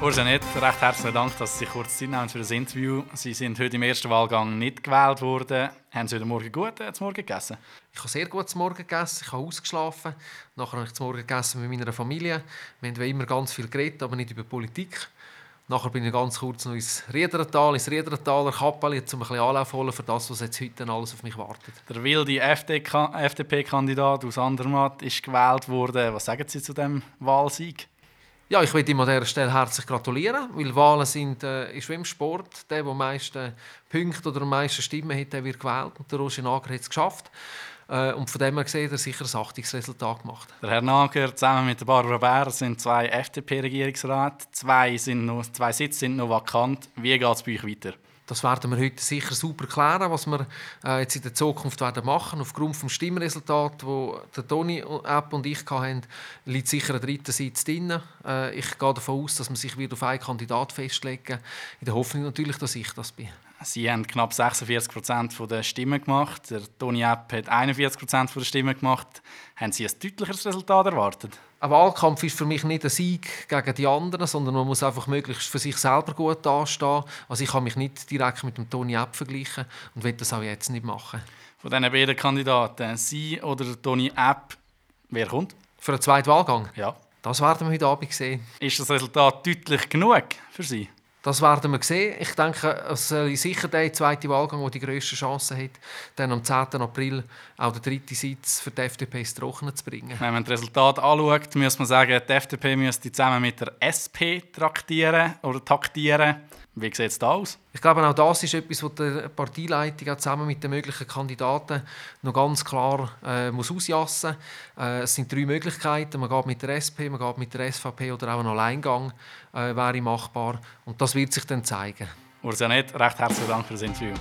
Ursanet, recht herzlichen Dank, dass Sie sich kurz Zeit nehmen für das Interview. Sie sind heute im ersten Wahlgang nicht gewählt worden. Haben Sie heute Morgen gut äh, zum Morgen gegessen? Ich habe sehr gut zum Morgen gegessen, ich habe ausgeschlafen. Nachher habe ich zum Morgen gegessen mit meiner Familie. Wir haben immer ganz viel geredet, aber nicht über Politik. Nachher bin ich ganz kurz noch ins Riedertal, ins Riedertaler Kappeli, um ein bisschen Anlauf holen für das, was jetzt heute alles auf mich wartet. Der wilde FDP-Kandidat aus Andermatt ist gewählt worden. Was sagen Sie zu dem Wahlsieg? Ja, ich möchte ihm an dieser Stelle herzlich gratulieren, weil Wahlen sind äh, im Sport. Der, der am meisten Punkte oder am meisten Stimmen hat, der wird gewählt. Und der Roger Nager hat es geschafft. Äh, und von dem her gesehen hat er sicher ein Achtungsresultat gemacht. Der Herr Nager zusammen mit Barbara Bär sind zwei FDP-Regierungsräte. Zwei, zwei Sitze sind noch vakant. Wie geht es bei euch weiter? Das werden wir heute sicher super klären, was wir äh, jetzt in der Zukunft werden machen. Aufgrund des Stimmresultats, wo der Toni App und ich hatten, liegt sicher ein dritter Sitz drin. Äh, ich gehe davon aus, dass man sich wieder auf einen Kandidat festlegen in der Hoffnung natürlich, dass ich das bin. Sie haben knapp 46 Prozent der Stimmen gemacht. Der Toni App hat 41 Prozent der Stimmen gemacht. Haben Sie ein deutlicheres Resultat erwartet? Ein Wahlkampf ist für mich nicht ein Sieg gegen die anderen, sondern man muss einfach möglichst für sich selber gut dastehen. Also ich kann mich nicht direkt mit dem Toni App vergleichen und will das auch jetzt nicht machen. Von diesen beiden Kandidaten, Sie oder Toni App, wer kommt? Für einen zweiten Wahlgang? Ja. Das werden wir heute Abend sehen. Ist das Resultat deutlich genug für Sie? Das werden wir sehen. Ich denke, es ist sicher der zweite Wahlgang, der die grössten Chancen hat, dann am 10. April auch den dritten Sitz für die FDP ins Trockene zu bringen. Wenn man das Resultat anschaut, muss man sagen, die FDP müsste zusammen mit der SP traktieren oder taktieren. Wie sieht es da aus? Ich glaube, auch das ist etwas, was die Parteileitung zusammen mit den möglichen Kandidaten noch ganz klar äh, muss ausjassen muss. Äh, es sind drei Möglichkeiten. Man geht mit der SP, man geht mit der SVP oder auch ein Alleingang äh, wäre machbar. Und das wird sich dann zeigen. Ursanet, recht herzlichen Dank für das Interview.